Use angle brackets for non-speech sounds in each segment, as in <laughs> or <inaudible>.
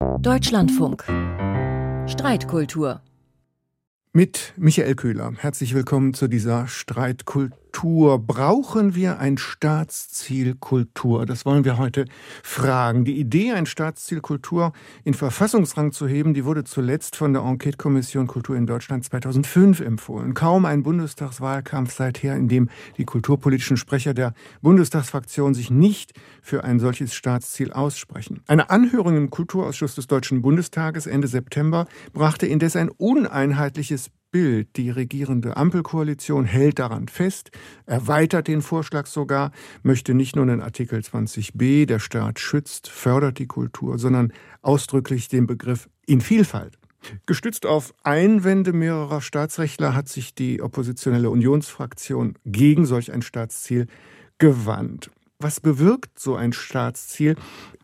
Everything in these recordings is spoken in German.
Deutschlandfunk. Streitkultur. Mit Michael Köhler. Herzlich willkommen zu dieser Streitkultur. Kultur? Brauchen wir ein Staatsziel Kultur? Das wollen wir heute fragen. Die Idee, ein Staatsziel Kultur in Verfassungsrang zu heben, die wurde zuletzt von der Enquete-Kommission Kultur in Deutschland 2005 empfohlen. Kaum ein Bundestagswahlkampf seither, in dem die kulturpolitischen Sprecher der Bundestagsfraktion sich nicht für ein solches Staatsziel aussprechen. Eine Anhörung im Kulturausschuss des Deutschen Bundestages Ende September brachte indes ein uneinheitliches Bild. Die regierende Ampelkoalition hält daran fest, erweitert den Vorschlag sogar, möchte nicht nur den Artikel 20b, der Staat schützt, fördert die Kultur, sondern ausdrücklich den Begriff in Vielfalt. Gestützt auf Einwände mehrerer Staatsrechtler hat sich die oppositionelle Unionsfraktion gegen solch ein Staatsziel gewandt. Was bewirkt so ein Staatsziel?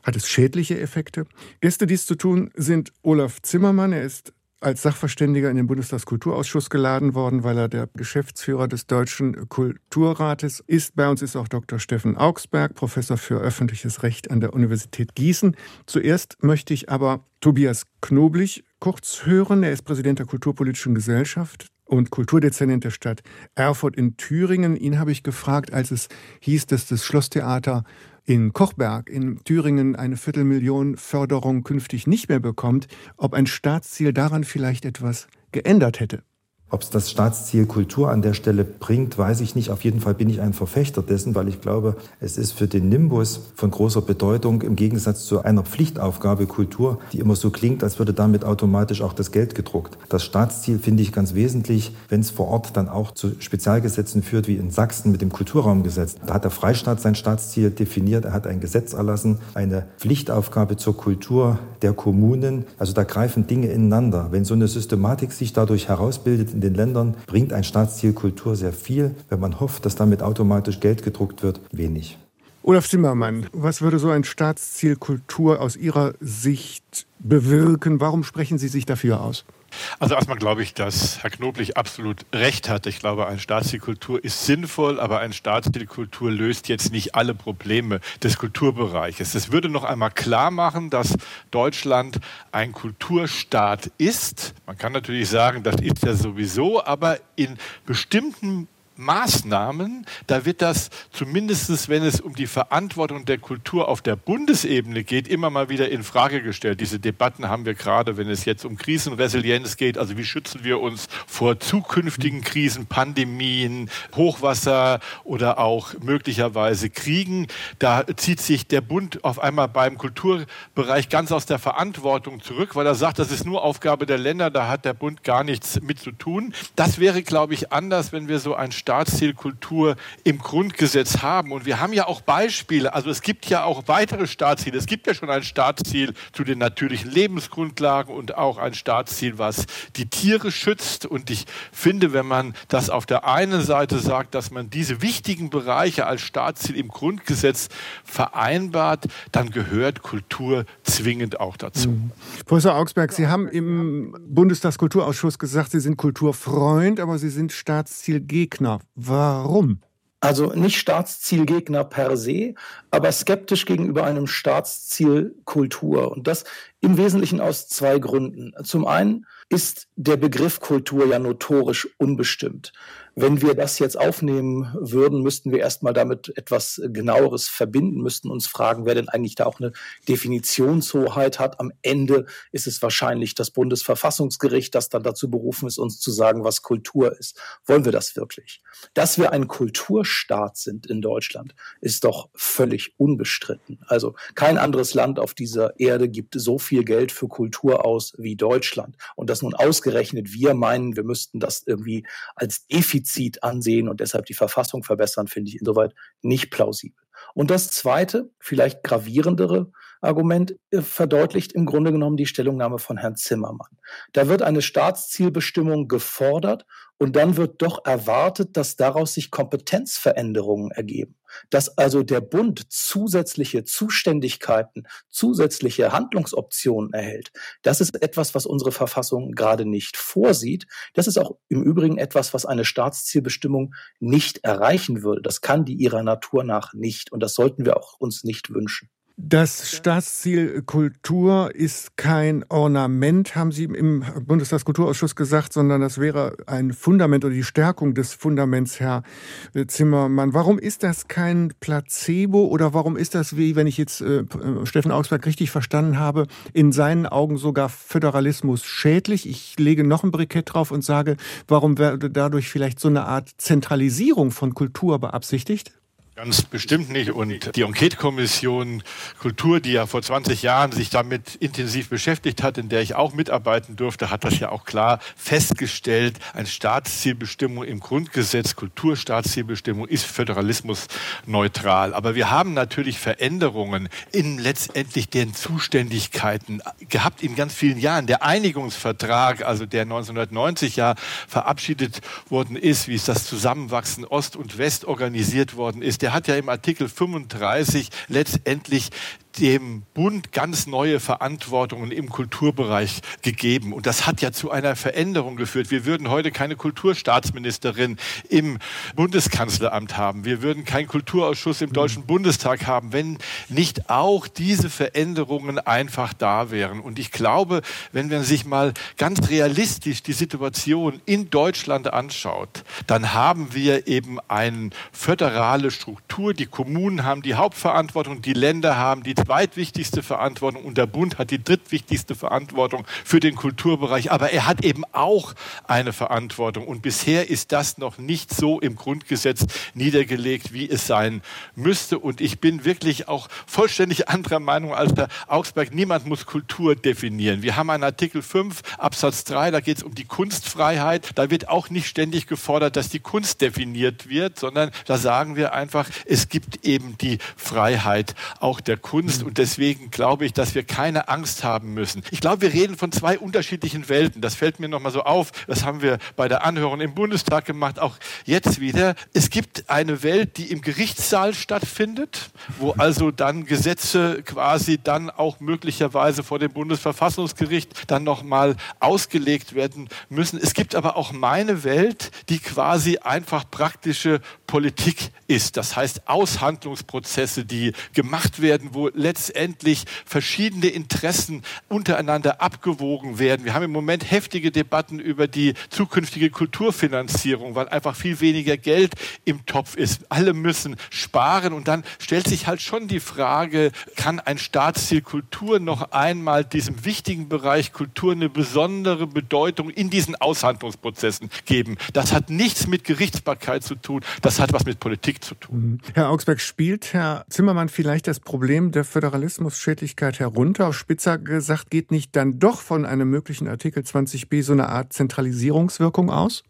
Hat es schädliche Effekte? Gäste, dies zu tun, sind Olaf Zimmermann. Er ist als Sachverständiger in den Bundestagskulturausschuss geladen worden, weil er der Geschäftsführer des Deutschen Kulturrates ist. Bei uns ist auch Dr. Steffen Augsberg, Professor für öffentliches Recht an der Universität Gießen. Zuerst möchte ich aber Tobias Knoblich kurz hören. Er ist Präsident der Kulturpolitischen Gesellschaft und Kulturdezernent der Stadt Erfurt in Thüringen. Ihn habe ich gefragt, als es hieß, dass das Schlosstheater in Kochberg in Thüringen eine Viertelmillion Förderung künftig nicht mehr bekommt, ob ein Staatsziel daran vielleicht etwas geändert hätte. Ob es das Staatsziel Kultur an der Stelle bringt, weiß ich nicht. Auf jeden Fall bin ich ein Verfechter dessen, weil ich glaube, es ist für den Nimbus von großer Bedeutung im Gegensatz zu einer Pflichtaufgabe Kultur, die immer so klingt, als würde damit automatisch auch das Geld gedruckt. Das Staatsziel finde ich ganz wesentlich, wenn es vor Ort dann auch zu Spezialgesetzen führt, wie in Sachsen mit dem Kulturraumgesetz. Da hat der Freistaat sein Staatsziel definiert, er hat ein Gesetz erlassen, eine Pflichtaufgabe zur Kultur der Kommunen. Also da greifen Dinge ineinander. Wenn so eine Systematik sich dadurch herausbildet, in den Ländern bringt ein Staatsziel Kultur sehr viel. Wenn man hofft, dass damit automatisch Geld gedruckt wird, wenig. Olaf Zimmermann, was würde so ein Staatsziel Kultur aus Ihrer Sicht bewirken? Warum sprechen Sie sich dafür aus? Also erstmal glaube ich, dass Herr Knoblich absolut recht hat. Ich glaube, ein Staatszielkultur ist sinnvoll, aber ein Staatszielkultur löst jetzt nicht alle Probleme des Kulturbereiches. Es würde noch einmal klar machen, dass Deutschland ein Kulturstaat ist. Man kann natürlich sagen, das ist ja sowieso, aber in bestimmten Maßnahmen, da wird das zumindest, wenn es um die Verantwortung der Kultur auf der Bundesebene geht, immer mal wieder in Frage gestellt. Diese Debatten haben wir gerade, wenn es jetzt um Krisenresilienz geht. Also wie schützen wir uns vor zukünftigen Krisen, Pandemien, Hochwasser oder auch möglicherweise Kriegen? Da zieht sich der Bund auf einmal beim Kulturbereich ganz aus der Verantwortung zurück, weil er sagt, das ist nur Aufgabe der Länder, da hat der Bund gar nichts mit zu tun. Das wäre, glaube ich, anders, wenn wir so ein Staatszielkultur im Grundgesetz haben. Und wir haben ja auch Beispiele, also es gibt ja auch weitere Staatsziele. Es gibt ja schon ein Staatsziel zu den natürlichen Lebensgrundlagen und auch ein Staatsziel, was die Tiere schützt. Und ich finde, wenn man das auf der einen Seite sagt, dass man diese wichtigen Bereiche als Staatsziel im Grundgesetz vereinbart, dann gehört Kultur zwingend auch dazu. Mhm. Professor Augsberg, Sie haben im Bundestagskulturausschuss gesagt, Sie sind Kulturfreund, aber Sie sind Staatszielgegner. Warum? Also nicht Staatszielgegner per se, aber skeptisch gegenüber einem Staatsziel Kultur. Und das im Wesentlichen aus zwei Gründen. Zum einen ist der Begriff Kultur ja notorisch unbestimmt. Wenn wir das jetzt aufnehmen würden, müssten wir erstmal damit etwas genaueres verbinden, müssten uns fragen, wer denn eigentlich da auch eine Definitionshoheit hat. Am Ende ist es wahrscheinlich das Bundesverfassungsgericht, das dann dazu berufen ist, uns zu sagen, was Kultur ist. Wollen wir das wirklich? Dass wir ein Kulturstaat sind in Deutschland, ist doch völlig unbestritten. Also kein anderes Land auf dieser Erde gibt so viel Geld für Kultur aus wie Deutschland. Und dass nun ausgerechnet wir meinen, wir müssten das irgendwie als Defizit Defizit ansehen und deshalb die Verfassung verbessern, finde ich insoweit nicht plausibel. Und das zweite, vielleicht gravierendere Argument äh, verdeutlicht im Grunde genommen die Stellungnahme von Herrn Zimmermann. Da wird eine Staatszielbestimmung gefordert und dann wird doch erwartet, dass daraus sich Kompetenzveränderungen ergeben. Dass also der Bund zusätzliche Zuständigkeiten, zusätzliche Handlungsoptionen erhält. Das ist etwas, was unsere Verfassung gerade nicht vorsieht. Das ist auch im Übrigen etwas, was eine Staatszielbestimmung nicht erreichen würde. Das kann die ihrer Natur nach nicht. Und das sollten wir auch uns nicht wünschen. Das Staatsziel Kultur ist kein Ornament, haben Sie im Bundestagskulturausschuss gesagt, sondern das wäre ein Fundament oder die Stärkung des Fundaments, Herr Zimmermann. Warum ist das kein Placebo oder warum ist das, wie wenn ich jetzt äh, Steffen Augsberg richtig verstanden habe, in seinen Augen sogar Föderalismus schädlich? Ich lege noch ein Brikett drauf und sage, warum werde dadurch vielleicht so eine Art Zentralisierung von Kultur beabsichtigt? Ganz bestimmt nicht. Und die Enquete-Kommission Kultur, die ja vor 20 Jahren sich damit intensiv beschäftigt hat, in der ich auch mitarbeiten durfte, hat das ja auch klar festgestellt. Eine Staatszielbestimmung im Grundgesetz, Kulturstaatszielbestimmung ist Föderalismus neutral. Aber wir haben natürlich Veränderungen in letztendlich den Zuständigkeiten gehabt in ganz vielen Jahren. Der Einigungsvertrag, also der 1990 ja verabschiedet worden ist, wie es das Zusammenwachsen Ost und West organisiert worden ist, der hat ja im Artikel 35 letztendlich dem Bund ganz neue Verantwortungen im Kulturbereich gegeben. Und das hat ja zu einer Veränderung geführt. Wir würden heute keine Kulturstaatsministerin im Bundeskanzleramt haben. Wir würden keinen Kulturausschuss im Deutschen Bundestag haben, wenn nicht auch diese Veränderungen einfach da wären. Und ich glaube, wenn man sich mal ganz realistisch die Situation in Deutschland anschaut, dann haben wir eben eine föderale Struktur. Die Kommunen haben die Hauptverantwortung, die Länder haben die zweitwichtigste Verantwortung und der Bund hat die drittwichtigste Verantwortung für den Kulturbereich. Aber er hat eben auch eine Verantwortung. Und bisher ist das noch nicht so im Grundgesetz niedergelegt, wie es sein müsste. Und ich bin wirklich auch vollständig anderer Meinung als der Augsberg. Niemand muss Kultur definieren. Wir haben einen Artikel 5 Absatz 3, da geht es um die Kunstfreiheit. Da wird auch nicht ständig gefordert, dass die Kunst definiert wird, sondern da sagen wir einfach, es gibt eben die Freiheit auch der Kunst ist. Und deswegen glaube ich, dass wir keine Angst haben müssen. Ich glaube, wir reden von zwei unterschiedlichen Welten. Das fällt mir nochmal so auf. Das haben wir bei der Anhörung im Bundestag gemacht, auch jetzt wieder. Es gibt eine Welt, die im Gerichtssaal stattfindet, wo also dann Gesetze quasi dann auch möglicherweise vor dem Bundesverfassungsgericht dann nochmal ausgelegt werden müssen. Es gibt aber auch meine Welt, die quasi einfach praktische Politik ist. Das heißt Aushandlungsprozesse, die gemacht werden, wo letztendlich verschiedene Interessen untereinander abgewogen werden. Wir haben im Moment heftige Debatten über die zukünftige Kulturfinanzierung, weil einfach viel weniger Geld im Topf ist. Alle müssen sparen und dann stellt sich halt schon die Frage, kann ein Staatsziel Kultur noch einmal diesem wichtigen Bereich Kultur eine besondere Bedeutung in diesen Aushandlungsprozessen geben? Das hat nichts mit Gerichtsbarkeit zu tun, das hat was mit Politik zu tun. Herr Augsberg, spielt Herr Zimmermann vielleicht das Problem der Föderalismusschädlichkeit herunter. Spitzer gesagt, geht nicht dann doch von einem möglichen Artikel 20b so eine Art Zentralisierungswirkung aus?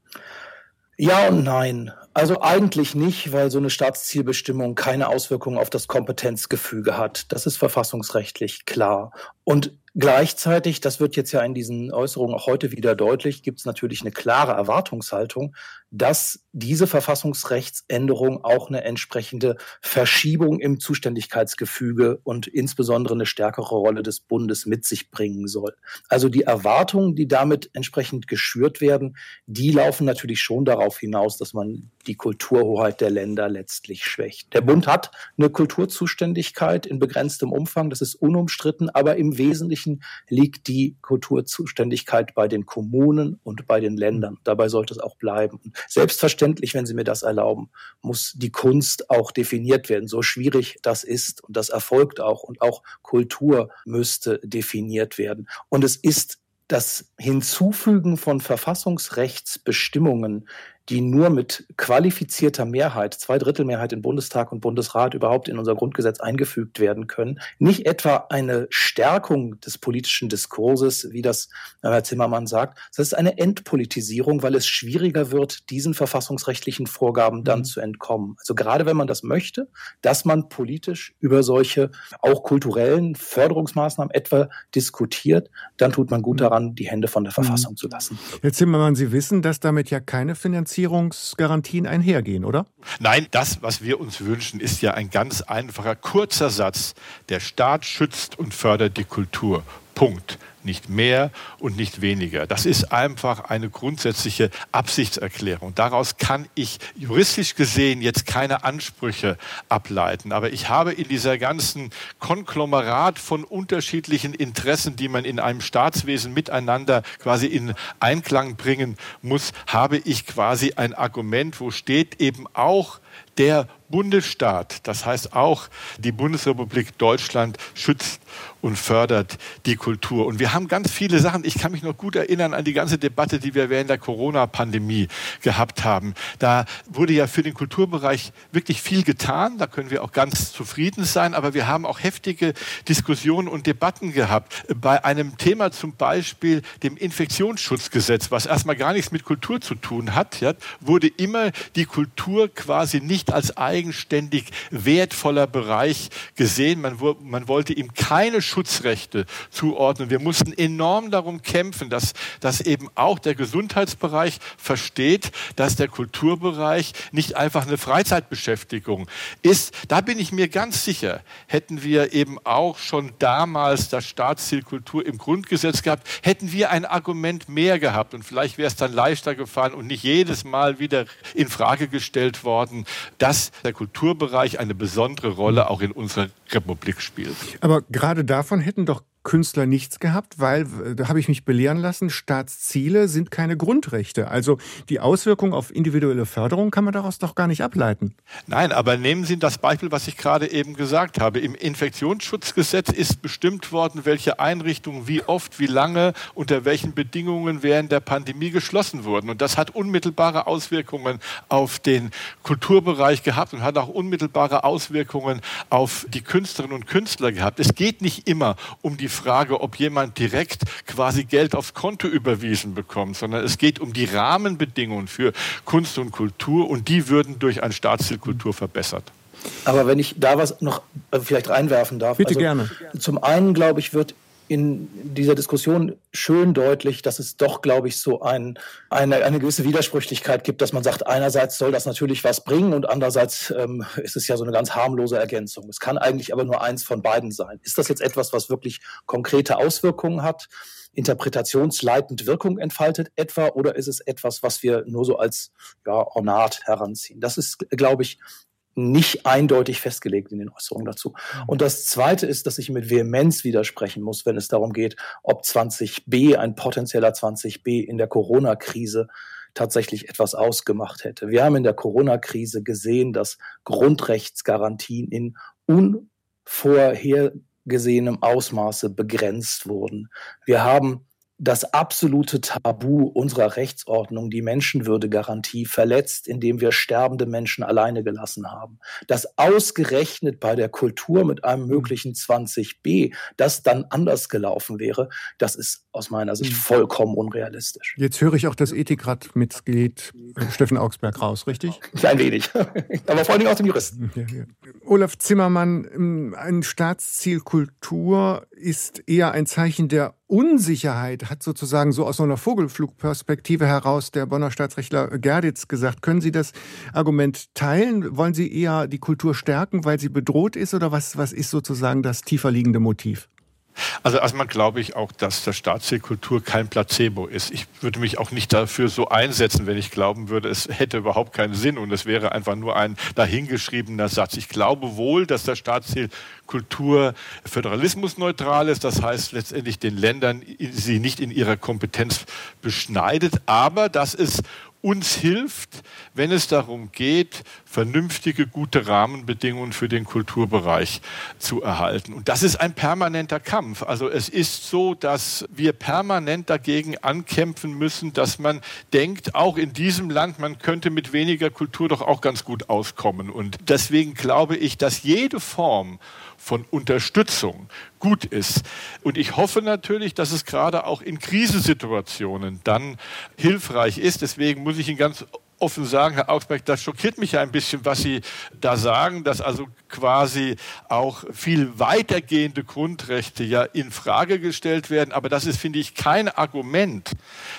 Ja und nein. Also eigentlich nicht, weil so eine Staatszielbestimmung keine Auswirkungen auf das Kompetenzgefüge hat. Das ist verfassungsrechtlich klar. Und Gleichzeitig, das wird jetzt ja in diesen Äußerungen auch heute wieder deutlich, gibt es natürlich eine klare Erwartungshaltung, dass diese Verfassungsrechtsänderung auch eine entsprechende Verschiebung im Zuständigkeitsgefüge und insbesondere eine stärkere Rolle des Bundes mit sich bringen soll. Also die Erwartungen, die damit entsprechend geschürt werden, die laufen natürlich schon darauf hinaus, dass man die Kulturhoheit der Länder letztlich schwächt. Der Bund hat eine Kulturzuständigkeit in begrenztem Umfang, das ist unumstritten, aber im Wesentlichen Wesentlichen liegt die Kulturzuständigkeit bei den Kommunen und bei den Ländern. Dabei sollte es auch bleiben. Selbstverständlich, wenn Sie mir das erlauben, muss die Kunst auch definiert werden, so schwierig das ist. Und das erfolgt auch. Und auch Kultur müsste definiert werden. Und es ist das Hinzufügen von Verfassungsrechtsbestimmungen die nur mit qualifizierter Mehrheit, Zweidrittelmehrheit in Bundestag und Bundesrat überhaupt in unser Grundgesetz eingefügt werden können. Nicht etwa eine Stärkung des politischen Diskurses, wie das Herr Zimmermann sagt. Das ist eine Entpolitisierung, weil es schwieriger wird, diesen verfassungsrechtlichen Vorgaben dann mhm. zu entkommen. Also gerade wenn man das möchte, dass man politisch über solche auch kulturellen Förderungsmaßnahmen etwa diskutiert, dann tut man gut mhm. daran, die Hände von der Verfassung mhm. zu lassen. Herr Zimmermann, Sie wissen, dass damit ja keine Finanzierung Finanzierungsgarantien einhergehen, oder? Nein, das, was wir uns wünschen, ist ja ein ganz einfacher, kurzer Satz. Der Staat schützt und fördert die Kultur. Punkt. Nicht mehr und nicht weniger. Das ist einfach eine grundsätzliche Absichtserklärung. Daraus kann ich juristisch gesehen jetzt keine Ansprüche ableiten. Aber ich habe in dieser ganzen Konglomerat von unterschiedlichen Interessen, die man in einem Staatswesen miteinander quasi in Einklang bringen muss, habe ich quasi ein Argument, wo steht eben auch der Bundesstaat, das heißt auch die Bundesrepublik Deutschland schützt und fördert die Kultur. Und wir haben ganz viele Sachen. Ich kann mich noch gut erinnern an die ganze Debatte, die wir während der Corona-Pandemie gehabt haben. Da wurde ja für den Kulturbereich wirklich viel getan. Da können wir auch ganz zufrieden sein. Aber wir haben auch heftige Diskussionen und Debatten gehabt. Bei einem Thema zum Beispiel dem Infektionsschutzgesetz, was erstmal gar nichts mit Kultur zu tun hat, wurde immer die Kultur quasi nicht als eigenständig wertvoller Bereich gesehen. Man, man wollte ihm keine Schutzrechte zuordnen. Wir mussten enorm darum kämpfen, dass, dass eben auch der Gesundheitsbereich versteht, dass der Kulturbereich nicht einfach eine Freizeitbeschäftigung ist. Da bin ich mir ganz sicher, hätten wir eben auch schon damals das Staatsziel Kultur im Grundgesetz gehabt, hätten wir ein Argument mehr gehabt und vielleicht wäre es dann leichter gefallen und nicht jedes Mal wieder in Frage gestellt worden, dass der Kulturbereich eine besondere Rolle auch in unserer Republik spielt. Aber gerade davon hätten doch Künstler nichts gehabt, weil, da habe ich mich belehren lassen, Staatsziele sind keine Grundrechte. Also die Auswirkung auf individuelle Förderung kann man daraus doch gar nicht ableiten. Nein, aber nehmen Sie das Beispiel, was ich gerade eben gesagt habe. Im Infektionsschutzgesetz ist bestimmt worden, welche Einrichtungen wie oft, wie lange, unter welchen Bedingungen während der Pandemie geschlossen wurden. Und das hat unmittelbare Auswirkungen auf den Kulturbereich gehabt und hat auch unmittelbare Auswirkungen auf die Künstlerinnen und Künstler gehabt. Es geht nicht immer um die Frage, ob jemand direkt quasi Geld aufs Konto überwiesen bekommt, sondern es geht um die Rahmenbedingungen für Kunst und Kultur und die würden durch ein Staatsziel Kultur verbessert. Aber wenn ich da was noch äh, vielleicht reinwerfen darf. Bitte also, gerne. Zum einen, glaube ich, wird in dieser Diskussion schön deutlich, dass es doch, glaube ich, so ein, eine, eine gewisse Widersprüchlichkeit gibt, dass man sagt, einerseits soll das natürlich was bringen und andererseits ähm, ist es ja so eine ganz harmlose Ergänzung. Es kann eigentlich aber nur eins von beiden sein. Ist das jetzt etwas, was wirklich konkrete Auswirkungen hat, interpretationsleitend Wirkung entfaltet etwa, oder ist es etwas, was wir nur so als ja, Ornat heranziehen? Das ist, glaube ich, nicht eindeutig festgelegt in den Äußerungen dazu. Mhm. Und das Zweite ist, dass ich mit Vehemenz widersprechen muss, wenn es darum geht, ob 20b, ein potenzieller 20b in der Corona-Krise tatsächlich etwas ausgemacht hätte. Wir haben in der Corona-Krise gesehen, dass Grundrechtsgarantien in unvorhergesehenem Ausmaße begrenzt wurden. Wir haben das absolute Tabu unserer Rechtsordnung, die Menschenwürdegarantie, verletzt, indem wir sterbende Menschen alleine gelassen haben. Das ausgerechnet bei der Kultur mit einem mhm. möglichen 20b, das dann anders gelaufen wäre, das ist aus meiner Sicht mhm. vollkommen unrealistisch. Jetzt höre ich auch das Ethikratmitglied Steffen Augsberg raus, richtig? Ein wenig, <laughs> aber vor allem aus dem Juristen. Ja, ja. Olaf Zimmermann, ähm, ein Staatsziel Kultur ist eher ein Zeichen der Unsicherheit, hat sozusagen so aus so einer Vogelflugperspektive heraus der Bonner Staatsrechtler Gerditz gesagt. Können Sie das Argument teilen? Wollen Sie eher die Kultur stärken, weil sie bedroht ist oder was, was ist sozusagen das tiefer liegende Motiv? Also erstmal glaube ich auch, dass das Staatsziel Kultur kein Placebo ist. Ich würde mich auch nicht dafür so einsetzen, wenn ich glauben würde, es hätte überhaupt keinen Sinn und es wäre einfach nur ein dahingeschriebener Satz. Ich glaube wohl, dass das Staatsziel Kultur föderalismusneutral ist, das heißt letztendlich den Ländern sie nicht in ihrer Kompetenz beschneidet, aber dass es uns hilft, wenn es darum geht, vernünftige, gute Rahmenbedingungen für den Kulturbereich zu erhalten. Und das ist ein permanenter Kampf. Also es ist so, dass wir permanent dagegen ankämpfen müssen, dass man denkt, auch in diesem Land, man könnte mit weniger Kultur doch auch ganz gut auskommen. Und deswegen glaube ich, dass jede Form von Unterstützung gut ist. Und ich hoffe natürlich, dass es gerade auch in Krisensituationen dann hilfreich ist. Deswegen muss ich Ihnen ganz offen sagen, Herr Augsberg, das schockiert mich ja ein bisschen, was Sie da sagen, dass also quasi auch viel weitergehende Grundrechte ja in Frage gestellt werden. Aber das ist, finde ich, kein Argument,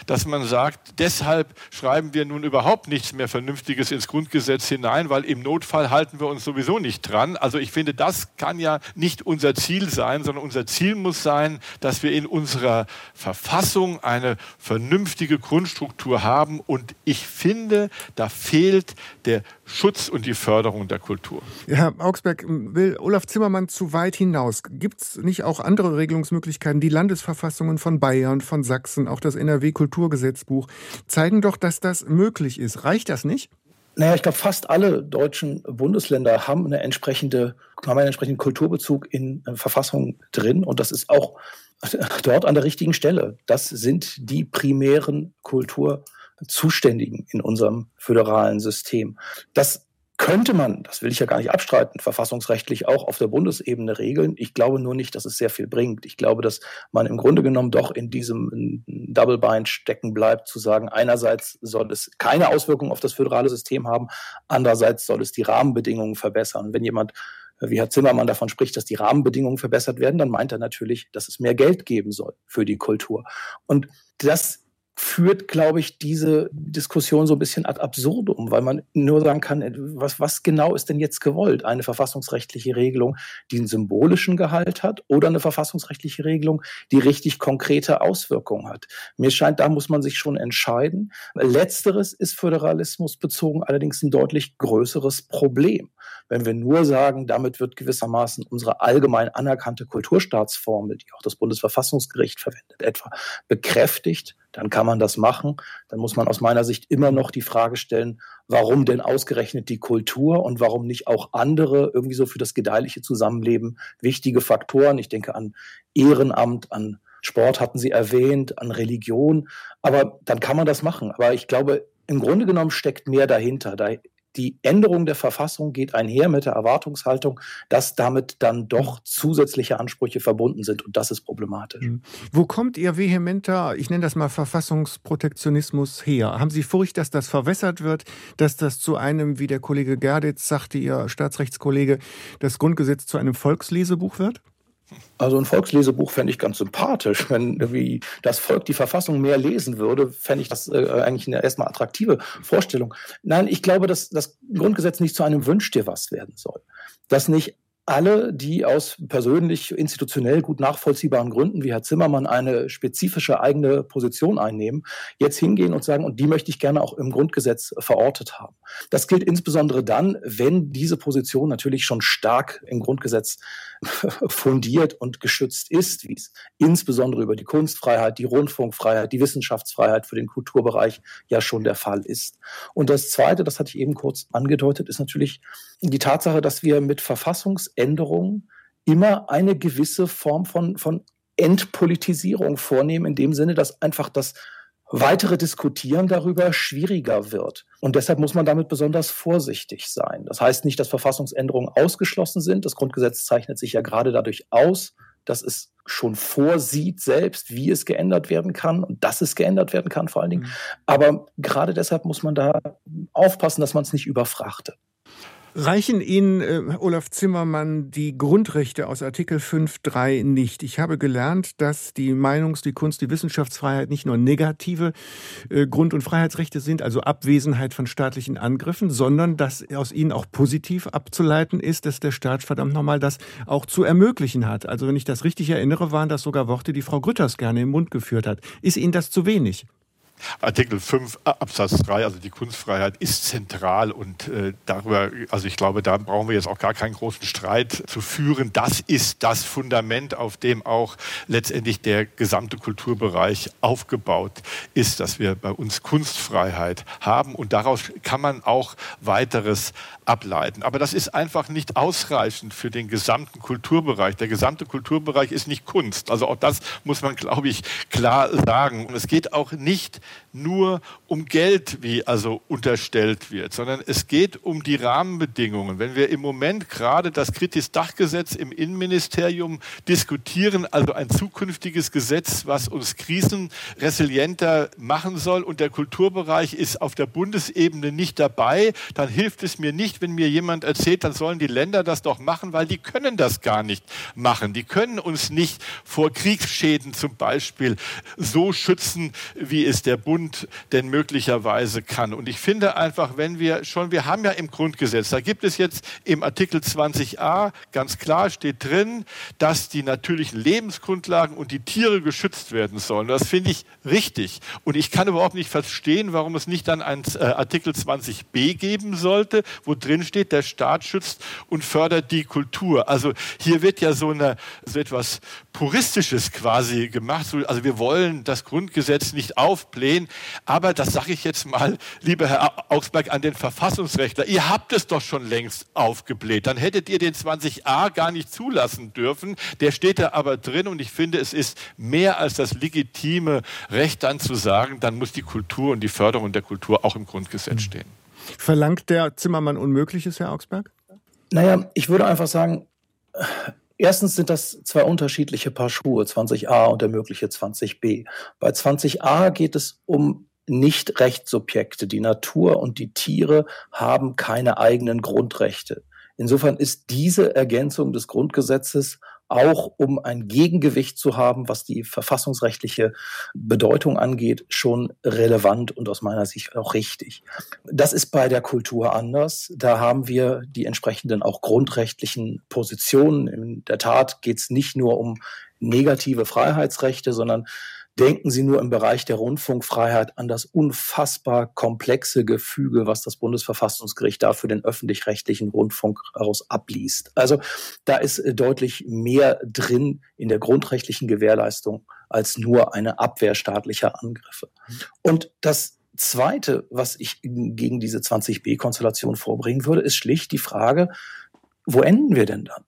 dass man sagt, deshalb schreiben wir nun überhaupt nichts mehr Vernünftiges ins Grundgesetz hinein, weil im Notfall halten wir uns sowieso nicht dran. Also ich finde, das kann ja nicht unser Ziel sein, sondern unser Ziel muss sein, dass wir in unserer Verfassung eine vernünftige Grundstruktur haben. Und ich finde, da fehlt der Schutz und die Förderung der Kultur. Herr Augsberg, will Olaf Zimmermann zu weit hinaus? Gibt es nicht auch andere Regelungsmöglichkeiten? Die Landesverfassungen von Bayern, von Sachsen, auch das NRW-Kulturgesetzbuch zeigen doch, dass das möglich ist. Reicht das nicht? Naja, ich glaube, fast alle deutschen Bundesländer haben, eine entsprechende, haben einen entsprechenden Kulturbezug in äh, Verfassungen drin. Und das ist auch <laughs> dort an der richtigen Stelle. Das sind die primären Kulturzuständigen in unserem föderalen System. Das könnte man, das will ich ja gar nicht abstreiten, verfassungsrechtlich auch auf der Bundesebene regeln. Ich glaube nur nicht, dass es sehr viel bringt. Ich glaube, dass man im Grunde genommen doch in diesem Double Bind stecken bleibt, zu sagen, einerseits soll es keine Auswirkungen auf das föderale System haben, andererseits soll es die Rahmenbedingungen verbessern. Wenn jemand wie Herr Zimmermann davon spricht, dass die Rahmenbedingungen verbessert werden, dann meint er natürlich, dass es mehr Geld geben soll für die Kultur. Und das führt, glaube ich, diese Diskussion so ein bisschen ad absurdum, weil man nur sagen kann, äh, was, was genau ist denn jetzt gewollt? Eine verfassungsrechtliche Regelung, die einen symbolischen Gehalt hat oder eine verfassungsrechtliche Regelung, die richtig konkrete Auswirkungen hat? Mir scheint, da muss man sich schon entscheiden. Letzteres ist Föderalismus bezogen allerdings ein deutlich größeres Problem. Wenn wir nur sagen, damit wird gewissermaßen unsere allgemein anerkannte Kulturstaatsformel, die auch das Bundesverfassungsgericht verwendet, etwa bekräftigt, dann kann man das machen. Dann muss man aus meiner Sicht immer noch die Frage stellen, warum denn ausgerechnet die Kultur und warum nicht auch andere irgendwie so für das gedeihliche Zusammenleben wichtige Faktoren. Ich denke an Ehrenamt, an Sport hatten Sie erwähnt, an Religion. Aber dann kann man das machen. Aber ich glaube, im Grunde genommen steckt mehr dahinter. Da die Änderung der Verfassung geht einher mit der Erwartungshaltung, dass damit dann doch zusätzliche Ansprüche verbunden sind. Und das ist problematisch. Mhm. Wo kommt Ihr vehementer, ich nenne das mal Verfassungsprotektionismus her? Haben Sie Furcht, dass das verwässert wird, dass das zu einem, wie der Kollege Gerditz sagte, Ihr Staatsrechtskollege, das Grundgesetz zu einem Volkslesebuch wird? Also ein Volkslesebuch fände ich ganz sympathisch. Wenn wie das Volk die Verfassung mehr lesen würde, fände ich das äh, eigentlich eine erstmal attraktive Vorstellung. Nein, ich glaube, dass das Grundgesetz nicht zu einem Wünsch dir was werden soll. Dass nicht alle, die aus persönlich institutionell gut nachvollziehbaren Gründen, wie Herr Zimmermann, eine spezifische eigene Position einnehmen, jetzt hingehen und sagen, und die möchte ich gerne auch im Grundgesetz verortet haben. Das gilt insbesondere dann, wenn diese Position natürlich schon stark im Grundgesetz <laughs> fundiert und geschützt ist, wie es insbesondere über die Kunstfreiheit, die Rundfunkfreiheit, die Wissenschaftsfreiheit für den Kulturbereich ja schon der Fall ist. Und das Zweite, das hatte ich eben kurz angedeutet, ist natürlich die Tatsache, dass wir mit Verfassungsänderungen immer eine gewisse Form von, von Entpolitisierung vornehmen, in dem Sinne, dass einfach das weitere Diskutieren darüber schwieriger wird. Und deshalb muss man damit besonders vorsichtig sein. Das heißt nicht, dass Verfassungsänderungen ausgeschlossen sind. Das Grundgesetz zeichnet sich ja gerade dadurch aus, dass es schon vorsieht selbst, wie es geändert werden kann und dass es geändert werden kann vor allen Dingen. Mhm. Aber gerade deshalb muss man da aufpassen, dass man es nicht überfrachtet. Reichen Ihnen, äh, Olaf Zimmermann, die Grundrechte aus Artikel 5.3 nicht? Ich habe gelernt, dass die Meinungs-, die Kunst-, die Wissenschaftsfreiheit nicht nur negative äh, Grund- und Freiheitsrechte sind, also Abwesenheit von staatlichen Angriffen, sondern dass aus ihnen auch positiv abzuleiten ist, dass der Staat verdammt nochmal das auch zu ermöglichen hat. Also wenn ich das richtig erinnere, waren das sogar Worte, die Frau Grütters gerne im Mund geführt hat. Ist Ihnen das zu wenig? Artikel 5 Absatz 3, also die Kunstfreiheit, ist zentral und äh, darüber, also ich glaube, da brauchen wir jetzt auch gar keinen großen Streit zu führen. Das ist das Fundament, auf dem auch letztendlich der gesamte Kulturbereich aufgebaut ist, dass wir bei uns Kunstfreiheit haben und daraus kann man auch weiteres ableiten. Aber das ist einfach nicht ausreichend für den gesamten Kulturbereich. Der gesamte Kulturbereich ist nicht Kunst. Also auch das muss man, glaube ich, klar sagen. Und es geht auch nicht nur um Geld, wie also unterstellt wird, sondern es geht um die Rahmenbedingungen. Wenn wir im Moment gerade das Kritis-Dachgesetz im Innenministerium diskutieren, also ein zukünftiges Gesetz, was uns krisenresilienter machen soll und der Kulturbereich ist auf der Bundesebene nicht dabei, dann hilft es mir nicht, wenn mir jemand erzählt, dann sollen die Länder das doch machen, weil die können das gar nicht machen. Die können uns nicht vor Kriegsschäden zum Beispiel so schützen, wie es der Bund denn möglicherweise kann. Und ich finde einfach, wenn wir schon, wir haben ja im Grundgesetz, da gibt es jetzt im Artikel 20a ganz klar steht drin, dass die natürlichen Lebensgrundlagen und die Tiere geschützt werden sollen. Das finde ich richtig. Und ich kann überhaupt nicht verstehen, warum es nicht dann ein äh, Artikel 20b geben sollte, wo drin steht, der Staat schützt und fördert die Kultur. Also hier wird ja so, eine, so etwas Puristisches quasi gemacht. Also wir wollen das Grundgesetz nicht aufblähen, aber das sage ich jetzt mal, lieber Herr Augsberg, an den Verfassungsrechtler. Ihr habt es doch schon längst aufgebläht. Dann hättet ihr den 20a gar nicht zulassen dürfen. Der steht da aber drin und ich finde, es ist mehr als das legitime Recht dann zu sagen, dann muss die Kultur und die Förderung der Kultur auch im Grundgesetz hm. stehen. Verlangt der Zimmermann Unmögliches, Herr Augsberg? Naja, ich würde einfach sagen, Erstens sind das zwei unterschiedliche Paar Schuhe, 20a und der mögliche 20b. Bei 20a geht es um Nicht-Rechtssubjekte. Die Natur und die Tiere haben keine eigenen Grundrechte. Insofern ist diese Ergänzung des Grundgesetzes auch um ein Gegengewicht zu haben, was die verfassungsrechtliche Bedeutung angeht, schon relevant und aus meiner Sicht auch richtig. Das ist bei der Kultur anders. Da haben wir die entsprechenden auch grundrechtlichen Positionen. In der Tat geht es nicht nur um negative Freiheitsrechte, sondern Denken Sie nur im Bereich der Rundfunkfreiheit an das unfassbar komplexe Gefüge, was das Bundesverfassungsgericht da für den öffentlich-rechtlichen Rundfunk heraus abliest. Also da ist äh, deutlich mehr drin in der grundrechtlichen Gewährleistung als nur eine Abwehr staatlicher Angriffe. Und das Zweite, was ich gegen diese 20b-Konstellation vorbringen würde, ist schlicht die Frage, wo enden wir denn dann?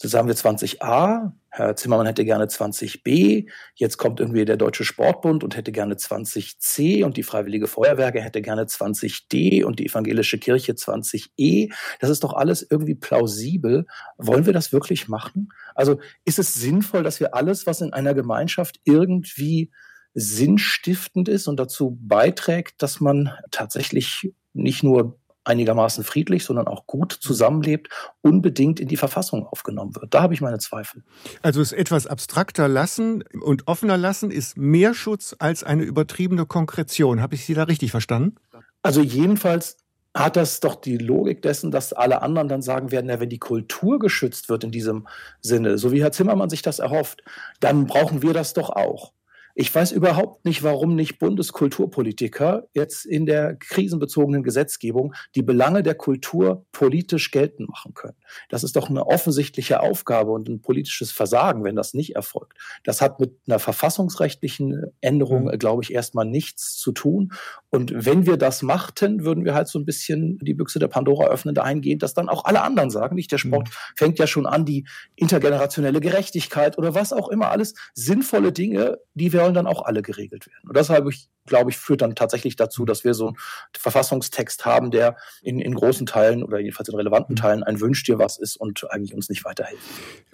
Das haben wir 20a, Herr Zimmermann hätte gerne 20b, jetzt kommt irgendwie der Deutsche Sportbund und hätte gerne 20c und die Freiwillige Feuerwerke hätte gerne 20d und die Evangelische Kirche 20e. Das ist doch alles irgendwie plausibel. Wollen wir das wirklich machen? Also ist es sinnvoll, dass wir alles, was in einer Gemeinschaft irgendwie sinnstiftend ist und dazu beiträgt, dass man tatsächlich nicht nur einigermaßen friedlich, sondern auch gut zusammenlebt, unbedingt in die Verfassung aufgenommen wird. Da habe ich meine Zweifel. Also es etwas abstrakter lassen und offener lassen ist mehr Schutz als eine übertriebene Konkretion. Habe ich Sie da richtig verstanden? Also jedenfalls hat das doch die Logik dessen, dass alle anderen dann sagen werden, ja, wenn die Kultur geschützt wird in diesem Sinne, so wie Herr Zimmermann sich das erhofft, dann brauchen wir das doch auch. Ich weiß überhaupt nicht, warum nicht Bundeskulturpolitiker jetzt in der krisenbezogenen Gesetzgebung die Belange der Kultur politisch geltend machen können. Das ist doch eine offensichtliche Aufgabe und ein politisches Versagen, wenn das nicht erfolgt. Das hat mit einer verfassungsrechtlichen Änderung, mhm. glaube ich, erstmal nichts zu tun. Und wenn wir das machten, würden wir halt so ein bisschen die Büchse der Pandora öffnen, dahingehend, dass dann auch alle anderen sagen, nicht der Sport mhm. fängt ja schon an, die intergenerationelle Gerechtigkeit oder was auch immer, alles sinnvolle Dinge, die wir sollen dann auch alle geregelt werden. Und deshalb, ich, glaube ich, führt dann tatsächlich dazu, dass wir so einen Verfassungstext haben, der in, in großen Teilen oder jedenfalls in relevanten Teilen ein Wünsch dir was ist und eigentlich uns nicht weiterhilft.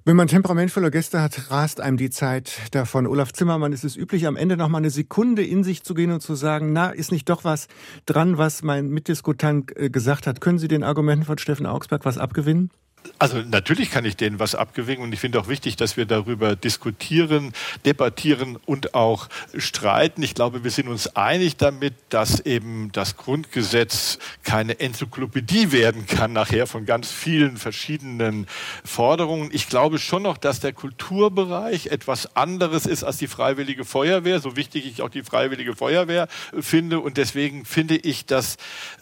Wenn man temperamentvolle Gäste hat, rast einem die Zeit davon. Olaf Zimmermann, ist es üblich, am Ende noch mal eine Sekunde in sich zu gehen und zu sagen, na, ist nicht doch was dran, was mein Mitdiskutant äh, gesagt hat? Können Sie den Argumenten von Steffen Augsberg was abgewinnen? Also natürlich kann ich denen was abgewinnen und ich finde auch wichtig, dass wir darüber diskutieren, debattieren und auch streiten. Ich glaube, wir sind uns einig damit, dass eben das Grundgesetz keine Enzyklopädie werden kann nachher von ganz vielen verschiedenen Forderungen. Ich glaube schon noch, dass der Kulturbereich etwas anderes ist als die Freiwillige Feuerwehr, so wichtig ich auch die Freiwillige Feuerwehr finde und deswegen finde ich, dass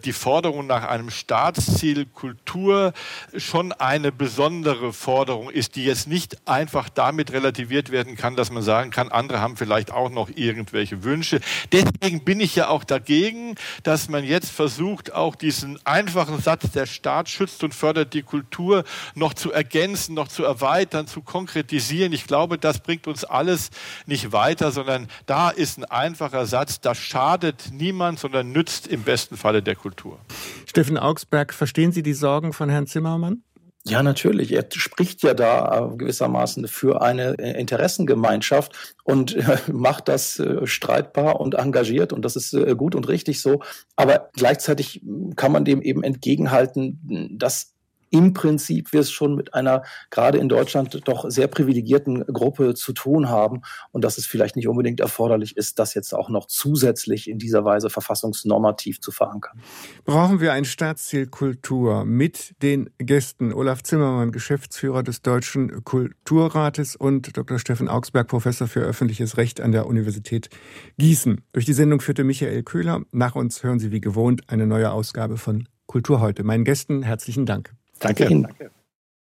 die Forderung nach einem Staatsziel Kultur schon eine besondere Forderung ist, die jetzt nicht einfach damit relativiert werden kann, dass man sagen kann, andere haben vielleicht auch noch irgendwelche Wünsche. Deswegen bin ich ja auch dagegen, dass man jetzt versucht, auch diesen einfachen Satz, der Staat schützt und fördert die Kultur, noch zu ergänzen, noch zu erweitern, zu konkretisieren. Ich glaube, das bringt uns alles nicht weiter, sondern da ist ein einfacher Satz, das schadet niemand, sondern nützt im besten Falle der Kultur. Steffen Augsberg, verstehen Sie die Sorgen von Herrn Zimmermann? Ja, natürlich. Er spricht ja da äh, gewissermaßen für eine äh, Interessengemeinschaft und äh, <laughs> macht das streitbar und engagiert und das ist gut und richtig so. Aber gleichzeitig kann man dem eben entgegenhalten, dass im Prinzip wir es schon mit einer gerade in Deutschland doch sehr privilegierten Gruppe zu tun haben und dass es vielleicht nicht unbedingt erforderlich ist, das jetzt auch noch zusätzlich in dieser Weise verfassungsnormativ zu verankern. Brauchen wir ein Staatsziel Kultur mit den Gästen Olaf Zimmermann, Geschäftsführer des Deutschen Kulturrates und Dr. Steffen Augsberg, Professor für öffentliches Recht an der Universität Gießen. Durch die Sendung führte Michael Köhler. Nach uns hören Sie wie gewohnt eine neue Ausgabe von Kultur heute. Meinen Gästen herzlichen Dank. Danke Ihnen. Danke.